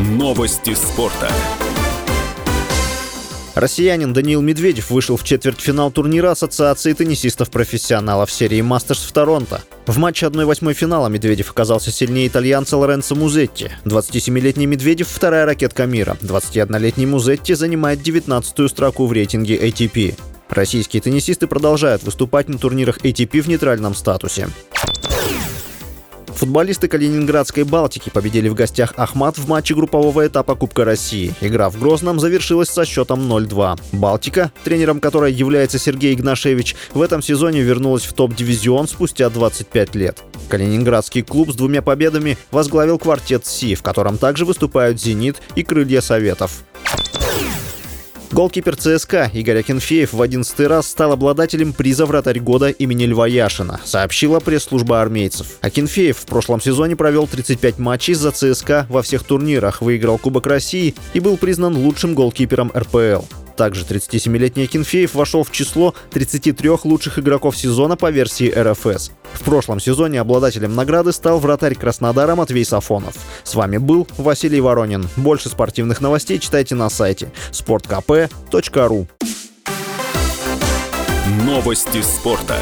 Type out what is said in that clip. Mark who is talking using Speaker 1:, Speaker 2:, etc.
Speaker 1: Новости спорта.
Speaker 2: Россиянин Даниил Медведев вышел в четвертьфинал турнира Ассоциации теннисистов-профессионалов серии «Мастерс» в Торонто. В матче 1-8 финала Медведев оказался сильнее итальянца Лоренцо Музетти. 27-летний Медведев – вторая ракетка мира. 21-летний Музетти занимает 19-ю строку в рейтинге ATP. Российские теннисисты продолжают выступать на турнирах ATP в нейтральном статусе. Футболисты Калининградской «Балтики» победили в гостях «Ахмат» в матче группового этапа Кубка России. Игра в Грозном завершилась со счетом 0-2. «Балтика», тренером которой является Сергей Игнашевич, в этом сезоне вернулась в топ-дивизион спустя 25 лет. Калининградский клуб с двумя победами возглавил квартет «Си», в котором также выступают «Зенит» и «Крылья Советов». Голкипер ЦСКА Игорь Акинфеев в 11 раз стал обладателем приза «Вратарь года» имени Льва Яшина, сообщила пресс-служба армейцев. Акинфеев в прошлом сезоне провел 35 матчей за ЦСКА во всех турнирах, выиграл Кубок России и был признан лучшим голкипером РПЛ. Также 37-летний Акинфеев вошел в число 33 лучших игроков сезона по версии РФС. В прошлом сезоне обладателем награды стал вратарь Краснодара Матвей Сафонов. С вами был Василий Воронин. Больше спортивных новостей читайте на сайте sportkp.ru
Speaker 1: Новости спорта.